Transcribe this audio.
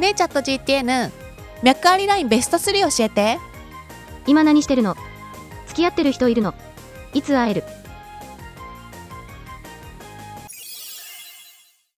ねえチャット GTN 脈ありラインベスト3教えて。今何してるの？付き合ってる人いるの？いつ会える？